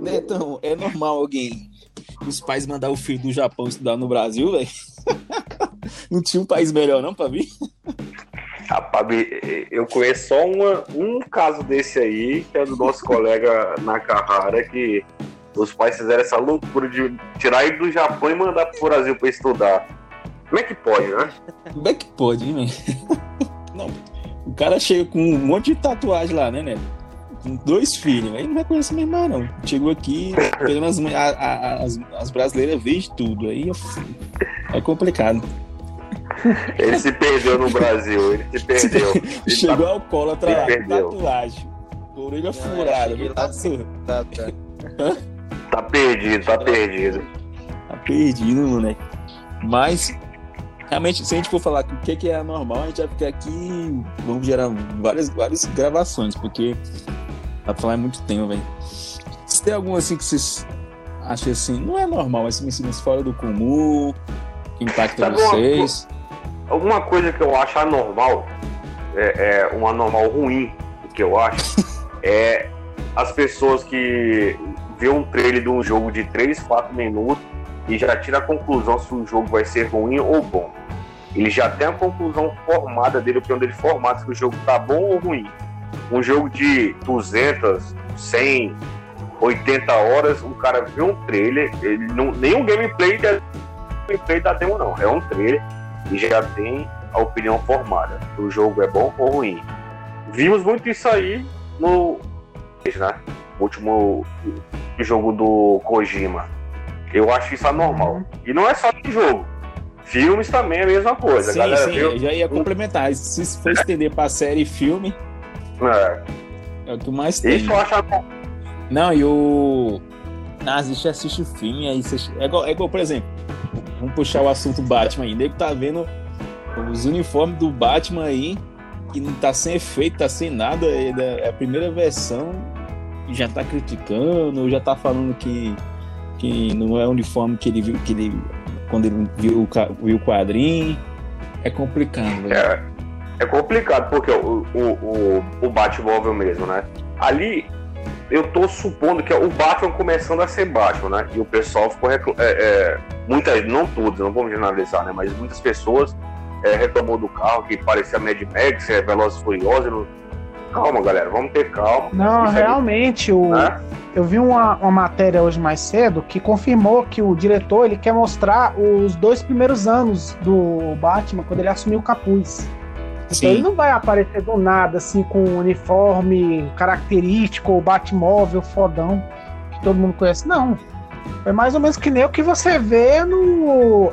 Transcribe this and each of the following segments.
Netão, é normal alguém, os pais mandar o filho do Japão estudar no Brasil, velho? Não tinha um país melhor não pra vir? Rapaz, eu conheço só uma, um caso desse aí, que é do nosso colega Nakahara, que os pais fizeram essa loucura de tirar ele do Japão e mandar pro Brasil pra estudar. Como é que pode, né? Como é que pode, hein, velho? Não, o cara chega com um monte de tatuagem lá, né, né? Com dois filhos, aí não vai conhecer minha irmã, não. Chegou aqui, pelo menos a, a, as, as brasileiras veem tudo, aí é complicado. Ele se perdeu no Brasil, ele se perdeu. Ele Chegou tá... ao colo atrás, tatuagem, orelha furada, tá, tá, tá. tá perdido, tá perdido. Tá perdido, moleque. Mas realmente, se a gente for falar o que, que é anormal, a gente vai ficar aqui, vamos gerar várias, várias gravações, porque dá pra falar é muito tempo, velho. Se tem algum assim que vocês acham assim, não é normal, mas assim, fora do comum, que impacta Sabe vocês? Uma, alguma coisa que eu acho anormal, é, é um anormal ruim, o que eu acho, é as pessoas que vê um trailer de um jogo de 3, 4 minutos e já tira a conclusão se o jogo vai ser ruim ou bom. Ele já tem a conclusão formada dele, onde ele formado se o jogo tá bom ou ruim. Um jogo de 200, 100, 80 horas, o cara vê um trailer, ele não, nem um gameplay, da, gameplay da demo não, é um trailer e já tem a opinião formada. Se o jogo é bom ou ruim. Vimos muito isso aí no né? último jogo do Kojima eu acho isso anormal. E não é só de jogo. Filmes também é a mesma coisa. Sim, galera, sim, viu? já ia complementar. Se for estender pra série e filme, é. é o que mais tem. Isso eu acho anormal. Não, e o. A gente assiste filme, aí você... é, igual, é igual, por exemplo, vamos puxar o assunto Batman aí. Nego tá vendo os uniformes do Batman aí, que não tá sem efeito, tá sem nada. É, é a primeira versão, já tá criticando, já tá falando que que não é o uniforme que ele viu, que ele, quando ele viu, viu o quadrinho. É complicado, É, é complicado, porque o, o, o, o Batmóvel mesmo, né? Ali, eu tô supondo que é o Batman começando a ser Batman, né? E o pessoal ficou é, é, muitas, não todos, não vamos generalizar, né? Mas muitas pessoas é, reclamou do carro que parecia Mad Max, é Velozes Furiosos. Calma, galera, vamos ter calma. Não, realmente, o, né? Eu vi uma, uma matéria hoje mais cedo que confirmou que o diretor ele quer mostrar os dois primeiros anos do Batman quando ele assumiu o capuz. Então ele não vai aparecer do nada, assim, com um uniforme característico, o Batmóvel fodão, que todo mundo conhece. Não. É mais ou menos que nem o que você vê no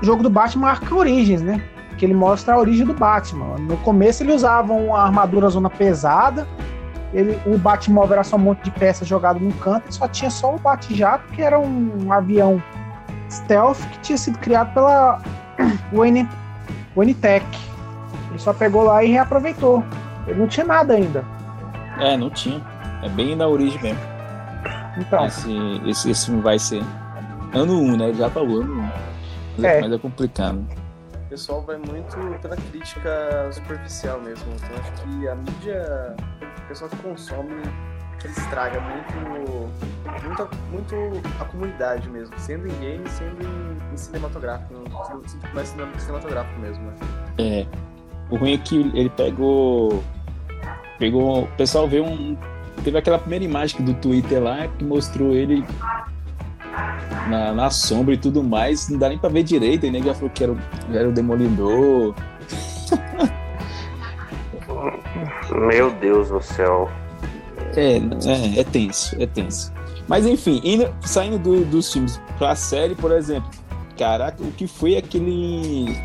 jogo do Batman Arca Origins, né? Que ele mostra a origem do Batman. No começo ele usava uma armadura zona pesada, ele, o Batmóvel era só um monte de peças jogado no canto e só tinha só o Bat-Jato, que era um avião stealth que tinha sido criado pela Wayne, Wayne Tech. Ele só pegou lá e reaproveitou. Ele não tinha nada ainda. É, não tinha. É bem da origem mesmo. Então. Esse, esse, esse filme vai ser ano 1, um, né? Já falou ano 1. Um. Mas é. mas é complicado. O pessoal vai muito pela crítica superficial mesmo. Então acho que a mídia pessoal que consome ele estraga muito, muito, muito a comunidade mesmo, sendo em game, sendo em, em cinematográfico, mais cinematográfico mesmo, né? É. O ruim é que ele pegou. Pegou. O pessoal vê um. Teve aquela primeira imagem do Twitter lá que mostrou ele na, na sombra e tudo mais. Não dá nem pra ver direito. E nem já falou que era, era o Demolidor. Meu Deus do céu. É, é, é tenso, é tenso. Mas enfim, indo, saindo do, dos filmes pra série, por exemplo, caraca, o que foi aquele.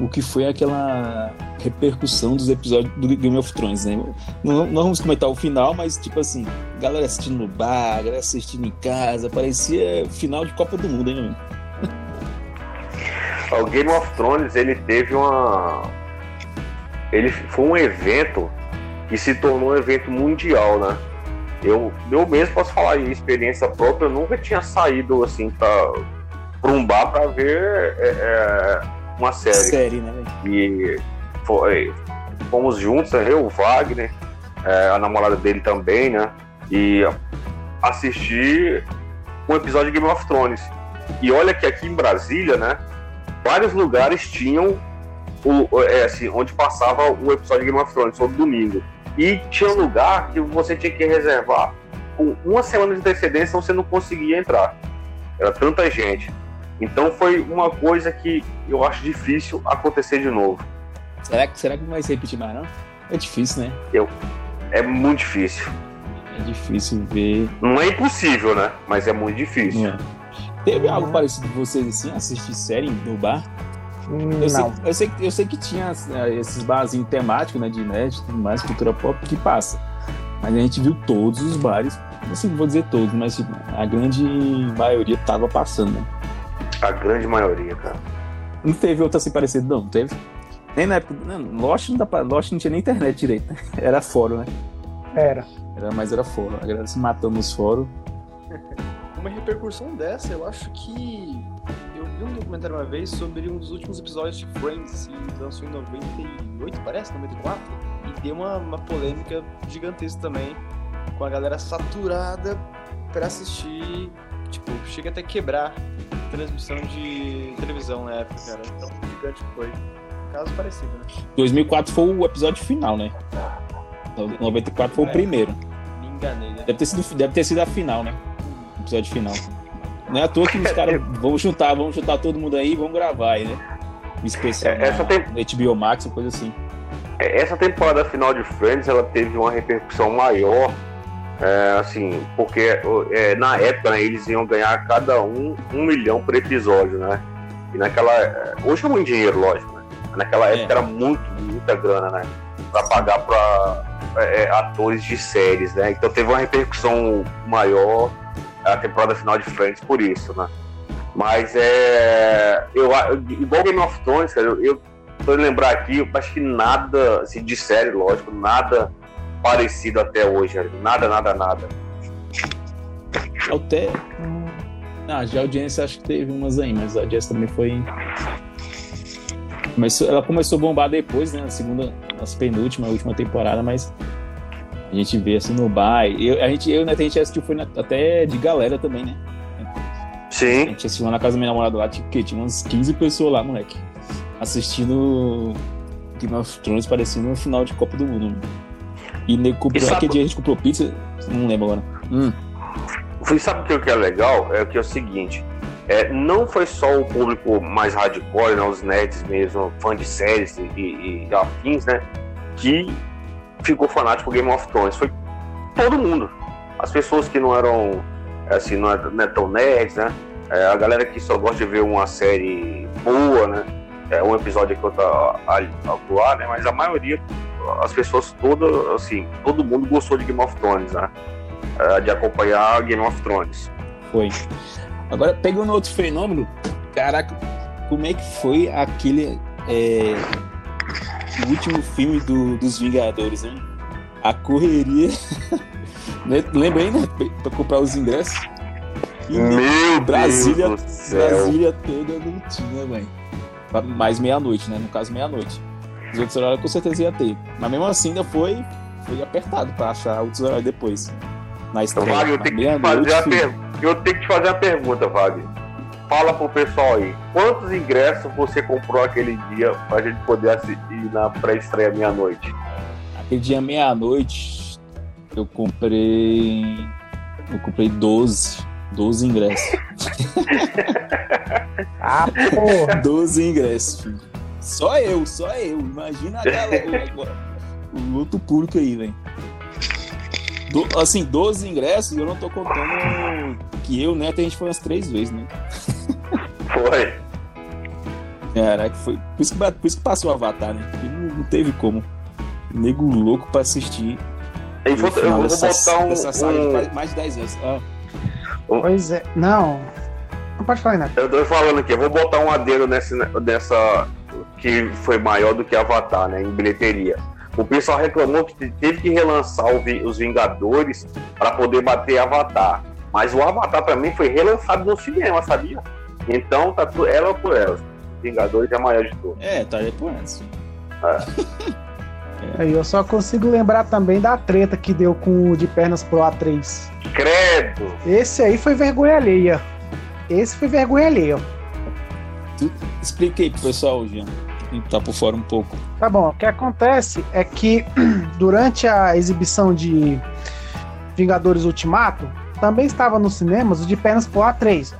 O que foi aquela repercussão dos episódios do Game of Thrones, né? Não, não vamos comentar o final, mas tipo assim, galera assistindo no bar, galera assistindo em casa, parecia final de Copa do Mundo, hein, O Game of Thrones, ele teve uma. Ele foi um evento que se tornou um evento mundial, né? Eu, eu mesmo posso falar em experiência própria, eu nunca tinha saído assim para um bar para ver é, é, uma série. Série, né? E foi, fomos juntos, eu, o Wagner, é, a namorada dele também, né? E assistir um episódio de Game of Thrones. E olha que aqui em Brasília, né? Vários lugares tinham o, é, assim, onde passava o episódio de Game of Thrones todo domingo. E tinha lugar que você tinha que reservar com uma semana de antecedência você não conseguia entrar. Era tanta gente. Então foi uma coisa que eu acho difícil acontecer de novo. Será que, será que não vai se repetir mais, não? É difícil, né? Eu, é muito difícil. É difícil ver. Não é impossível, né? Mas é muito difícil. É. Teve algo parecido com vocês assim, assistir série no bar? Eu sei, eu, sei, eu sei que tinha é, esses barzinhos temáticos, né, de nerd e tudo mais, cultura pop, que passa. Mas a gente viu todos os bares, assim, vou dizer todos, mas tipo, a grande maioria tava passando, né? A grande maioria, cara. Não teve outra assim parecida, não, não teve? Nem na época. Não, Lost não, dá pra, Lost não tinha nem internet direito, né? Era fórum, né? Era. era mas era fórum. A galera se matando nos fóruns. Uma repercussão dessa, eu acho que. Eu vi um documentário uma vez sobre um dos últimos episódios de Friends, assim, lançou em 98, parece, 94, e deu uma, uma polêmica gigantesca também, com a galera saturada pra assistir. Tipo, chega até quebrar transmissão de televisão na época, cara. Tão gigante que foi. Caso parecido, né? 2004 foi o episódio final, né? 94 foi é. o primeiro. Me enganei, né? Deve ter sido, deve ter sido a final, né? O episódio final. Não é à toa que os caras vão juntar, vamos juntar todo mundo aí e vamos gravar aí, né? Um especial é, essa na, tem... HBO Max, uma coisa assim. É, essa temporada final de Friends, ela teve uma repercussão maior é, assim, porque é, na época né, eles iam ganhar cada um um milhão por episódio, né? E naquela. É, hoje é muito dinheiro, lógico, né? Naquela época é. era muito, muita grana, né? Pra pagar pra é, é, atores de séries, né? Então teve uma repercussão maior a temporada final de Friends por isso, né? Mas é. Eu, igual Game of Thrones, cara, eu, eu tô lembrar aqui, eu acho que nada assim, de série, lógico, nada parecido até hoje. Nada, nada, nada. Até. Ah, já a audiência acho que teve umas aí, mas a audiência também foi. Começou, ela começou a bombar depois, né? Na segunda, na penúltima, última temporada, mas a gente vê assim no bar. Eu, a gente, eu né, a gente assistiu foi na, até de galera também, né? Sim. A gente assistiu lá na casa da minha namorada lá, tipo, que tinha umas 15 pessoas lá, moleque. Assistindo Game of Thrones parecendo um final de Copa do Mundo. E nego comprou, sabe... aquele dia a gente comprou pizza, não lembro agora. Hum. E sabe o que é legal? É que é o seguinte, é, não foi só o público mais hardcore, né, os nerds mesmo, fã de séries e, e, e afins, né, que ficou fanático por Game of Thrones. Foi todo mundo. As pessoas que não eram, assim, não é, não é tão nerds, né, é, a galera que só gosta de ver uma série boa, né, é, um episódio que outra atuar, né, mas a maioria as pessoas todas, assim, todo mundo gostou de Game of Thrones, né? É, de acompanhar Game of Thrones. Foi. Agora, pegando outro fenômeno, caraca, como é que foi aquele. É, último filme do, dos Vingadores, hein? A correria. Né, lembra aí, né? Pra comprar os ingressos. E Meu Brasília, Deus. Brasília toda não tinha, velho. Mais meia-noite, né? No caso, meia-noite. Os outros horários com certeza ia ter. Mas mesmo assim ainda foi, foi apertado para achar outros horários depois. Na estreia. Wagner, eu, tenho que fazer a per... eu tenho que te fazer a pergunta, Wagner. Fala pro pessoal aí, quantos ingressos você comprou aquele dia pra gente poder assistir na pré-estreia meia-noite? Aquele dia meia-noite eu comprei. Eu comprei 12. 12 ingressos. ah, porra! 12 ingressos, filho. Só eu, só eu. Imagina a galera. o outro público aí, velho. Assim, 12 ingressos, eu não tô contando que eu, né, a gente foi umas três vezes, né? Foi. Caraca, foi. Por isso, que, por isso que passou o Avatar, né? Porque não, não teve como. Nego louco pra assistir. Eu vou, eu vou dessa, botar um. saga um... mais de 10 anos. Ah. Pois é. Não. Não pode falar nada. Eu tô falando aqui, eu vou botar um adendo nessa, nessa que foi maior do que Avatar, né, em bilheteria. O pessoal reclamou que teve que relançar os Vingadores para poder bater Avatar. Mas o Avatar também foi relançado no cinema, sabia? Então tá tudo ela por ela. Vingadores é a maior de todos. É, tá aí por essa. É. É. Eu só consigo lembrar também da treta que deu com o de pernas pro A3. Credo! Esse aí foi vergonha alheia. Esse foi vergonha alheia. Expliquei pro pessoal, Jean. Tá por fora um pouco. Tá bom. O que acontece é que durante a exibição de Vingadores Ultimato, também estava nos cinemas o de pernas pro A3.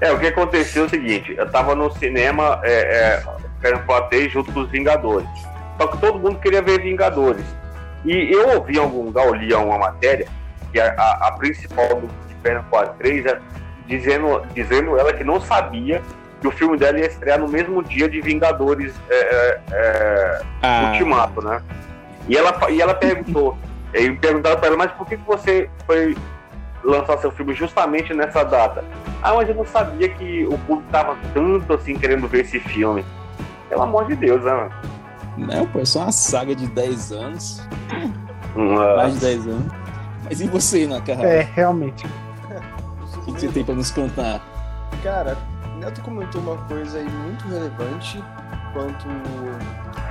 É, o que aconteceu é o seguinte, eu tava no cinema é, é, pernas pro A3 junto com os Vingadores. Só que todo mundo queria ver Vingadores. E eu ouvi em algum lugar, eu li uma matéria, que a, a, a principal do de pernas pro A3 é dizendo, dizendo ela que não sabia que o filme dela ia estrear no mesmo dia de Vingadores é, é, é ah. Ultimato, né? E ela, e ela perguntou, e perguntaram para ela, mas por que, que você foi lançar seu filme justamente nessa data? Ah, mas eu não sabia que o público estava tanto assim querendo ver esse filme. Pelo amor de Deus, né? Não, pô, é só uma saga de 10 anos. Nossa. Mais de 10 anos. Mas e você, Nakahara? É, realmente. O que você tem para nos contar? Cara, Neto comentou uma coisa aí muito relevante, quanto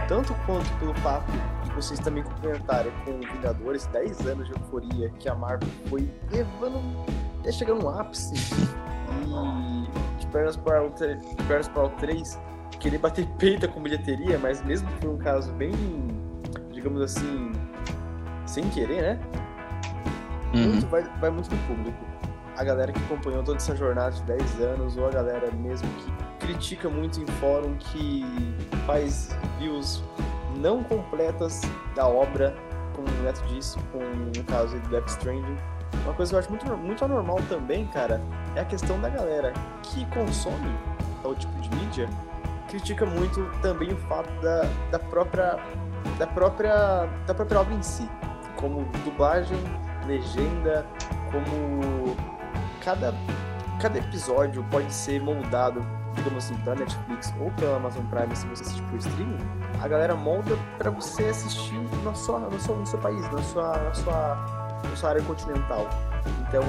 tanto quanto pelo fato de vocês também complementarem com Vingadores, 10 anos de euforia que a Marvel foi levando até chegar no ápice e de pernas para o, de pernas para o 3 querer bater peita com bilheteria, mas mesmo que foi um caso bem, digamos assim, sem querer, né? Uhum. Muito, vai, vai muito do público a galera que acompanhou toda essa jornada de 10 anos, ou a galera mesmo que critica muito em fórum, que faz views não completas da obra, como o Neto disse, com o caso do Death Stranding. Uma coisa que eu acho muito, muito anormal também, cara, é a questão da galera que consome tal tipo de mídia, critica muito também o fato da, da própria da própria da própria obra em si, como dublagem, legenda, como cada, cada episódio pode ser moldado, digamos assim, pela Netflix ou pela Amazon Prime, se você assistir por streaming, a galera molda para você assistir na sua, no, seu, no seu país, na sua, na sua, na sua área continental. Então,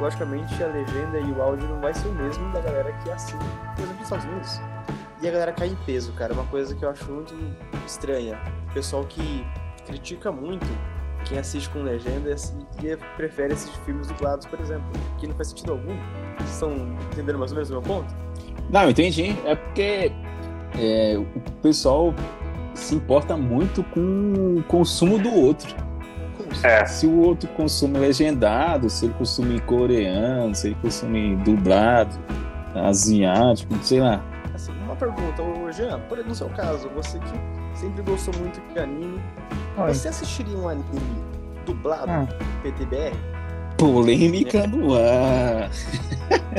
logicamente, a legenda e o áudio não vai ser o mesmo da galera que assina, por exemplo, nos Estados Unidos. E a galera cai em peso, cara. Uma coisa que eu acho muito estranha. O pessoal que critica muito quem assiste com legenda e prefere assistir filmes dublados, por exemplo, que não faz sentido algum. Vocês estão entendendo mais ou menos o meu ponto? Não, eu entendi. É porque é, o pessoal se importa muito com o consumo do outro. É. Se o outro consome legendado, se ele consome coreano, se ele consome dublado, asiático, sei lá. Assim, uma pergunta, Jean, por no seu caso, você que sempre gostou muito de anime, Oi. Você assistiria um anime dublado ah. PTBR? Polêmica no ar.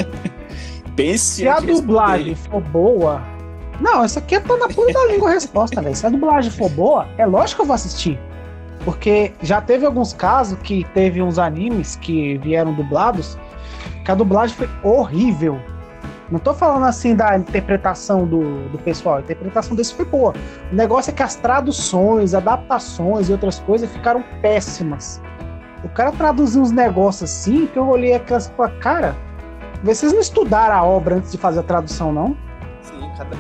Pense Se a dublagem for boa. Não, isso aqui é tô na ponta da língua a resposta, velho. Se a dublagem for boa, é lógico que eu vou assistir. Porque já teve alguns casos que teve uns animes que vieram dublados que a dublagem foi horrível. Não tô falando assim da interpretação do, do pessoal, a interpretação desse foi boa. O negócio é que as traduções, adaptações e outras coisas ficaram péssimas. O cara traduziu uns negócios assim que eu olhei aquelas com a cara. Vocês não estudaram a obra antes de fazer a tradução, não? Sim, cada.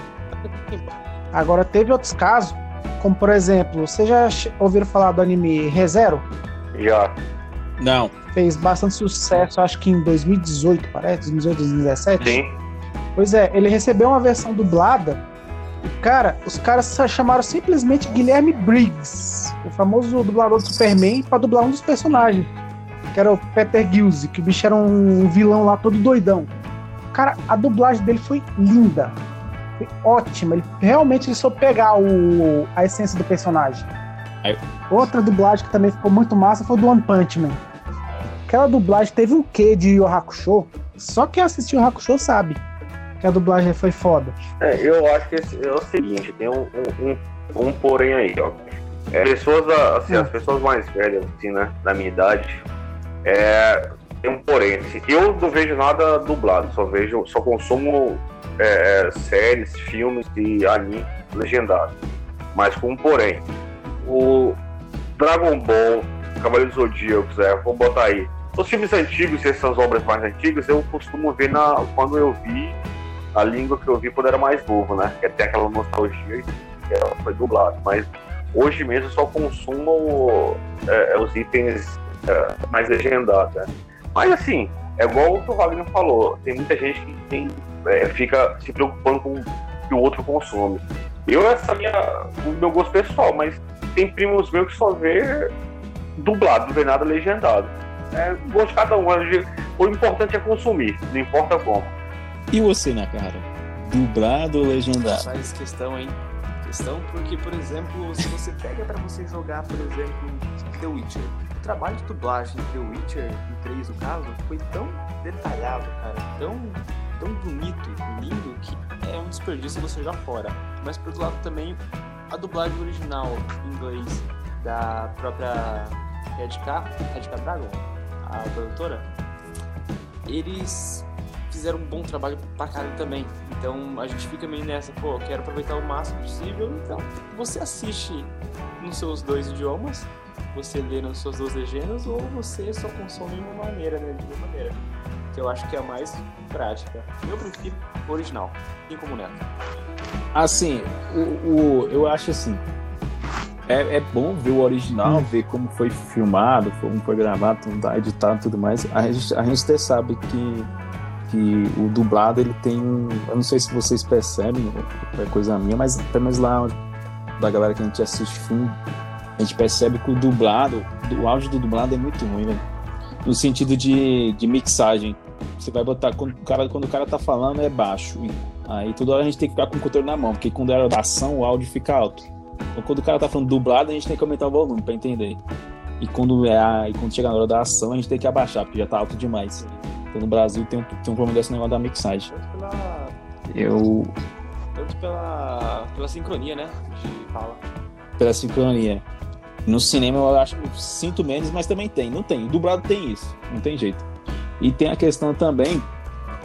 Agora teve outros casos, como por exemplo, vocês já ouviram falar do anime ReZero? Já. Não. Fez bastante sucesso, acho que em 2018, parece, 2018, 2017. Sim. Pois é, ele recebeu uma versão dublada. E, cara, os caras chamaram simplesmente Guilherme Briggs, o famoso dublador do Superman, para dublar um dos personagens. Que era o Peter Gilze, que o bicho era um vilão lá todo doidão. Cara, a dublagem dele foi linda. Foi ótima. Ele realmente ele soube pegar o, a essência do personagem. Aí. Outra dublagem que também ficou muito massa foi do One Punch Man. Aquela dublagem teve um quê de Yu Hakusho. Só quem assistiu o Hakusho sabe que a dublagem foi foda. É, eu acho que é o seguinte, tem um, um, um, um porém aí, ó. É, pessoas, assim, as pessoas mais velhas, assim, né, da minha idade, é, tem um porém. Assim, eu não vejo nada dublado, só vejo, só consumo é, é séries, filmes e anime legendado. Mas com um porém. O Dragon Ball, Cavaleiro dos Zodíacos, é, vou botar aí. Os filmes antigos, essas obras mais antigas, eu costumo ver na, quando eu vi a língua que eu vi quando era mais novo, né? Que tem aquela nostalgia e ela foi dublada. Mas hoje mesmo eu só consumo é, os itens é, mais legendados. Né? Mas assim, é igual o que o Wagner falou, tem muita gente que tem, é, fica se preocupando com o que o outro consome. Eu, essa é minha, o meu gosto pessoal, mas tem primos meus que só vê dublado, não vê nada legendado. É gosto de cada um. O importante é consumir, não importa como. E você, na cara? Dublado ou legendado? Faz questão, hein? Questão porque, por exemplo, se você pega para você jogar, por exemplo, The Witcher, o trabalho de dublagem de The Witcher, em 3 no caso, foi tão detalhado, cara, tão, tão bonito, lindo, que é um desperdício você já fora. Mas por outro lado também, a dublagem original em inglês da própria Red K, Red K Dragon, a produtora, eles fizeram um bom trabalho pra caralho também. Então a gente fica meio nessa, pô, quero aproveitar o máximo possível. Então você assiste nos seus dois idiomas, você lê nas suas duas legendas, ou você só consome de uma maneira, né? De uma maneira. Que eu acho que é a mais prática. Eu prefiro original, e como neto. Assim, o, o, eu acho assim. É, é bom ver o original, hum. ver como foi filmado, como foi gravado, tá editado e tudo mais. A gente, a gente até sabe que que o dublado ele tem um. Eu não sei se vocês percebem, é coisa minha, mas pelo menos lá da galera que a gente assiste filme, a gente percebe que o dublado, o áudio do dublado é muito ruim, velho. No sentido de, de mixagem. Você vai botar. Quando o, cara, quando o cara tá falando é baixo. Aí toda hora a gente tem que ficar com o controle na mão, porque quando é ação o áudio fica alto. Então quando o cara tá falando dublado, a gente tem que aumentar o volume para entender. E quando, é a, e quando chega na hora da ação, a gente tem que abaixar, porque já tá alto demais. Então no Brasil tem um, tem um problema desse negócio da mixagem. Tanto pela. Eu. Tanto pela. pela sincronia, né? De fala. Pela sincronia. No cinema eu acho eu sinto menos, mas também tem. Não tem. O dublado tem isso. Não tem jeito. E tem a questão também.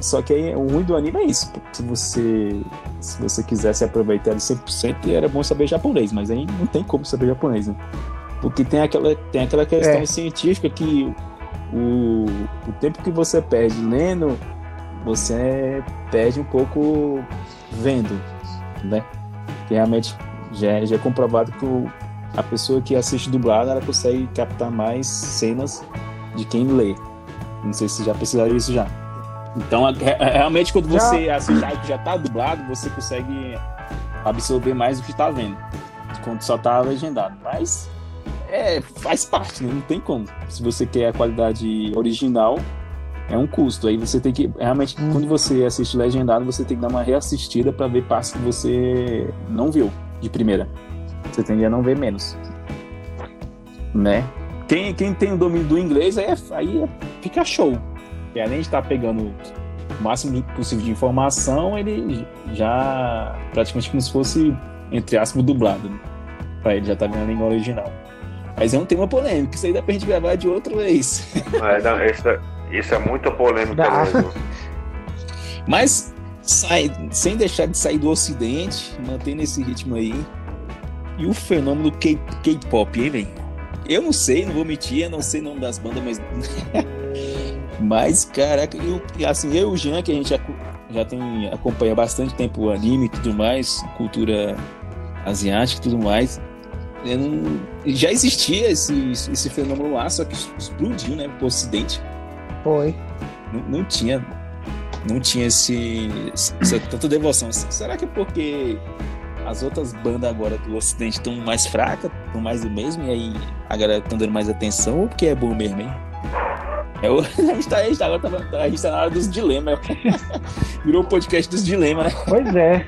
Só que aí, o ruim do anime é isso. Se você, se você quisesse aproveitar ele 100%, era bom saber japonês, mas aí não tem como saber japonês, né? Porque tem aquela, tem aquela questão é. científica que o, o tempo que você perde lendo, você perde um pouco vendo, né? Que realmente já, é, já é comprovado que o, a pessoa que assiste dublado, ela consegue captar mais cenas de quem lê. Não sei se já precisaram isso já. Então, é, é, realmente, quando você já. assiste algo que já está dublado, você consegue absorver mais do que está vendo. Quando só está legendado. Mas é, faz parte, né? Não tem como. Se você quer a qualidade original, é um custo. Aí você tem que. Realmente, hum. quando você assiste legendado, você tem que dar uma reassistida para ver partes que você não viu de primeira. Você tende a não ver menos. Né? Quem, quem tem o domínio do inglês, aí, é, aí é, fica show. E além de estar tá pegando o máximo possível de informação, ele já praticamente como se fosse, entre aspas, dublado. Né? Pra ele já tá vendo a língua original. Mas é um tema polêmico, isso aí dá pra gente gravar de outra vez. É, não, isso, é, isso é muito polêmico mesmo. Mas sai, sem deixar de sair do ocidente, mantendo esse ritmo aí. E o fenômeno K-pop, hein, velho? Eu não sei, não vou mentir, eu não sei o nome das bandas, mas. mas, caraca, eu, assim, eu e o Jean, que a gente já, já tem, acompanha bastante tempo o anime e tudo mais, cultura asiática e tudo mais não, já existia esse, esse fenômeno lá, só que explodiu, né, pro ocidente. Foi. Não, não tinha não tinha esse, essa tanta devoção. Será que é porque as outras bandas agora do ocidente estão mais fracas, estão mais do mesmo, e aí a galera tá dando mais atenção, ou porque é bom mesmo, hein? É o, a, gente tá, a, gente tá, agora tá, a gente tá na hora dos dilemas. Virou o podcast dos dilemas, né? Pois é.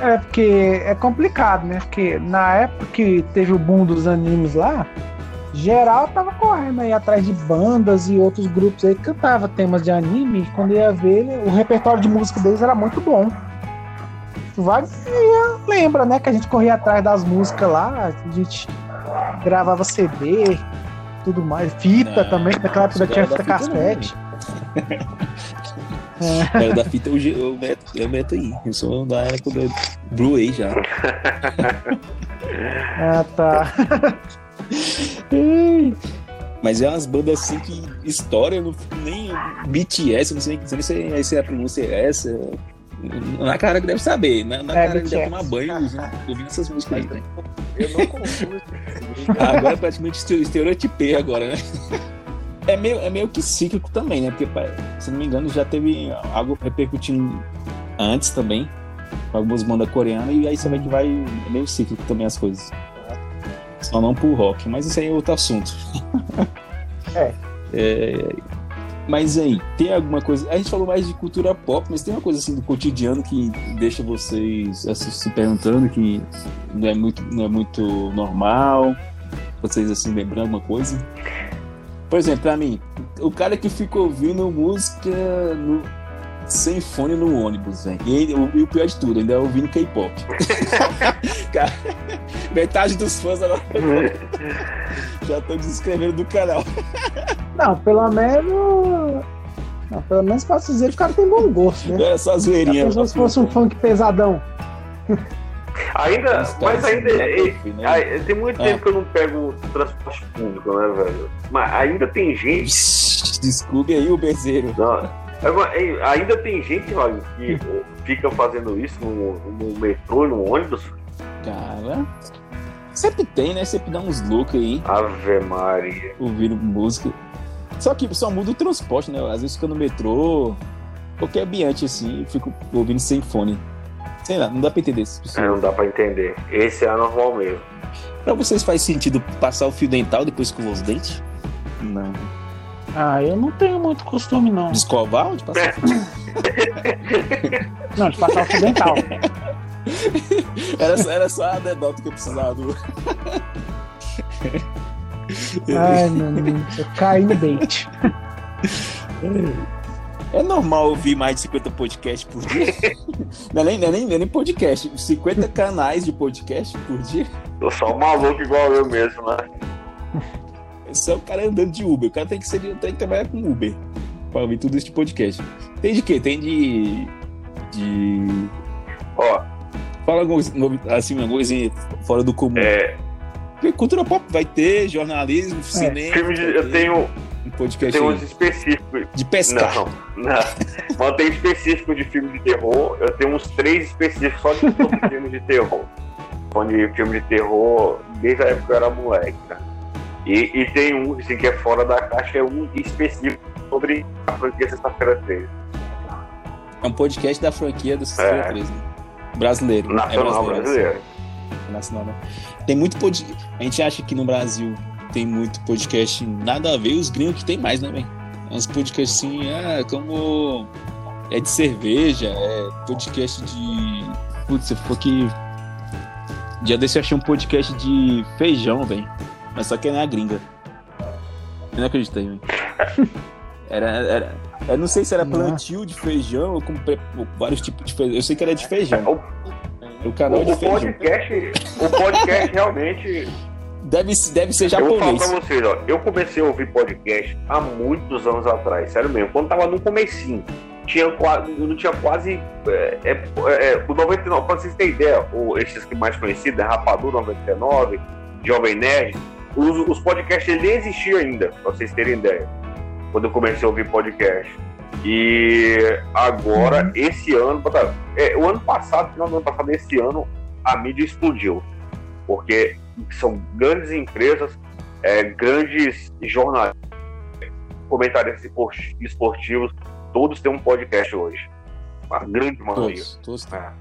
É, porque é complicado, né? Porque na época que teve o boom dos animes lá, geral tava correndo aí atrás de bandas e outros grupos aí que cantava temas de anime, e quando ia ver, o repertório de música deles era muito bom. Vai, lembra, né, que a gente corria atrás das músicas lá, a gente gravava CD, tudo mais, fita Não, também, naquela época tinha fita cassete. É. Era da fita, eu, eu, meto, eu meto aí. Eu sou da época do Blu-ray já. ah, tá. Mas é umas bandas assim que história, não, nem BTS, não sei, não sei se a pronúncia é essa. Na cara que deve saber, né? Na é, cara que deve tomar banho ouvindo essas músicas aí, né? Eu não consumo Agora praticamente estereotipei agora, né? É meio, é meio que cíclico também, né? Porque, se não me engano, já teve algo repercutindo antes também, com algumas bandas coreanas, e aí você vê que vai é meio cíclico também as coisas. Só não pro rock, mas isso aí é outro assunto. É. é. Mas aí, tem alguma coisa. A gente falou mais de cultura pop, mas tem uma coisa assim do cotidiano que deixa vocês assim, se perguntando que não é muito, não é muito normal. Vocês assim lembrando alguma coisa? Por exemplo, pra mim, o cara que fica ouvindo música no, sem fone no ônibus, velho. E, e, o pior de tudo, ainda é ouvindo K-pop. metade dos fãs agora já estão desescrevendo do canal. Não, pelo menos. Não, pelo menos posso dizer que o cara tem bom gosto, né? É só zoeirinha. Se fosse um funk pesadão. Ainda, mas ainda. É, é, tem muito ah. tempo que eu não pego transporte público, né, velho? Mas ainda tem gente. Desculpe aí o bezerro. Não, ainda tem gente, olha, que fica fazendo isso no, no metrô, no ônibus. Cara. Sempre tem, né? Sempre dá uns loucos aí. Ave Maria. Ouvindo música. Só que só muda o transporte, né? Às vezes fica no metrô, qualquer ambiente assim, fico ouvindo sem fone. Sei lá, não dá pra entender isso. É, não dá pra entender. Esse é anormal mesmo. Pra vocês faz sentido passar o fio dental depois que os dentes? Não. Ah, eu não tenho muito costume, não. De escovar ou de passar o fio Não, de passar o fio dental. era, era só a anedota que eu precisava do. Ai, mano, eu caí no bait. É normal ouvir mais de 50 podcasts por dia? Não é nem, não é nem, não é nem podcast, 50 canais de podcast por dia? Tô só um maluco igual eu mesmo, né? Esse é o cara andando de Uber. O cara tem que, ser, tem que trabalhar com Uber pra ouvir tudo este podcast. Tem de quê? Tem de. De. Ó. Fala assim, uma coisa fora do comum. É. Cultura pop vai ter, jornalismo, é. cinema. De, eu tenho. Um podcast. Tem uns específicos. De pescar. Não, não. Mas tem específico de filme de terror. Eu tenho uns três específicos só de filme de terror. Onde filme de terror, desde a época que eu era moleque, cara. E, e tem um assim, que é fora da caixa, é um específico sobre a franquia Sexta-feira 13. É um podcast da franquia do Sexta-feira é. 13. Né? Brasileiro. Nacional é brasileiro. brasileiro. Nacional, né? Tem muito podcast. A gente acha que no Brasil tem muito podcast nada a ver, os gringos que tem mais, né, velho? É uns podcasts assim, ah, como. É de cerveja, é podcast de. Putz, você for aqui. Dia desse eu achei um podcast de feijão, velho. Mas só que é na gringa. Eu não acreditei, velho. Era, era, eu não sei se era plantio de feijão ou com vários tipos de feijão. Eu sei que era de feijão. O canal o, de o feijão. Podcast, o podcast realmente. Deve, deve ser japonês. Eu vou falar pra vocês, ó. Eu comecei a ouvir podcast há muitos anos atrás, sério mesmo. Quando tava no comecinho. Tinha quase, não tinha quase. É, é, é, o 99, pra vocês terem ideia, o, esses que mais conhecidos, é Rapadura 99, Jovem Nerd, os, os podcasts nem existiam ainda, pra vocês terem ideia quando eu comecei a ouvir podcast. E agora, uhum. esse ano, é, o ano passado, final do ano passado, esse ano, a mídia explodiu. Porque são grandes empresas, é, grandes jornalistas, comentaristas esportivos, todos têm um podcast hoje. A grande maioria. Todos, todos é.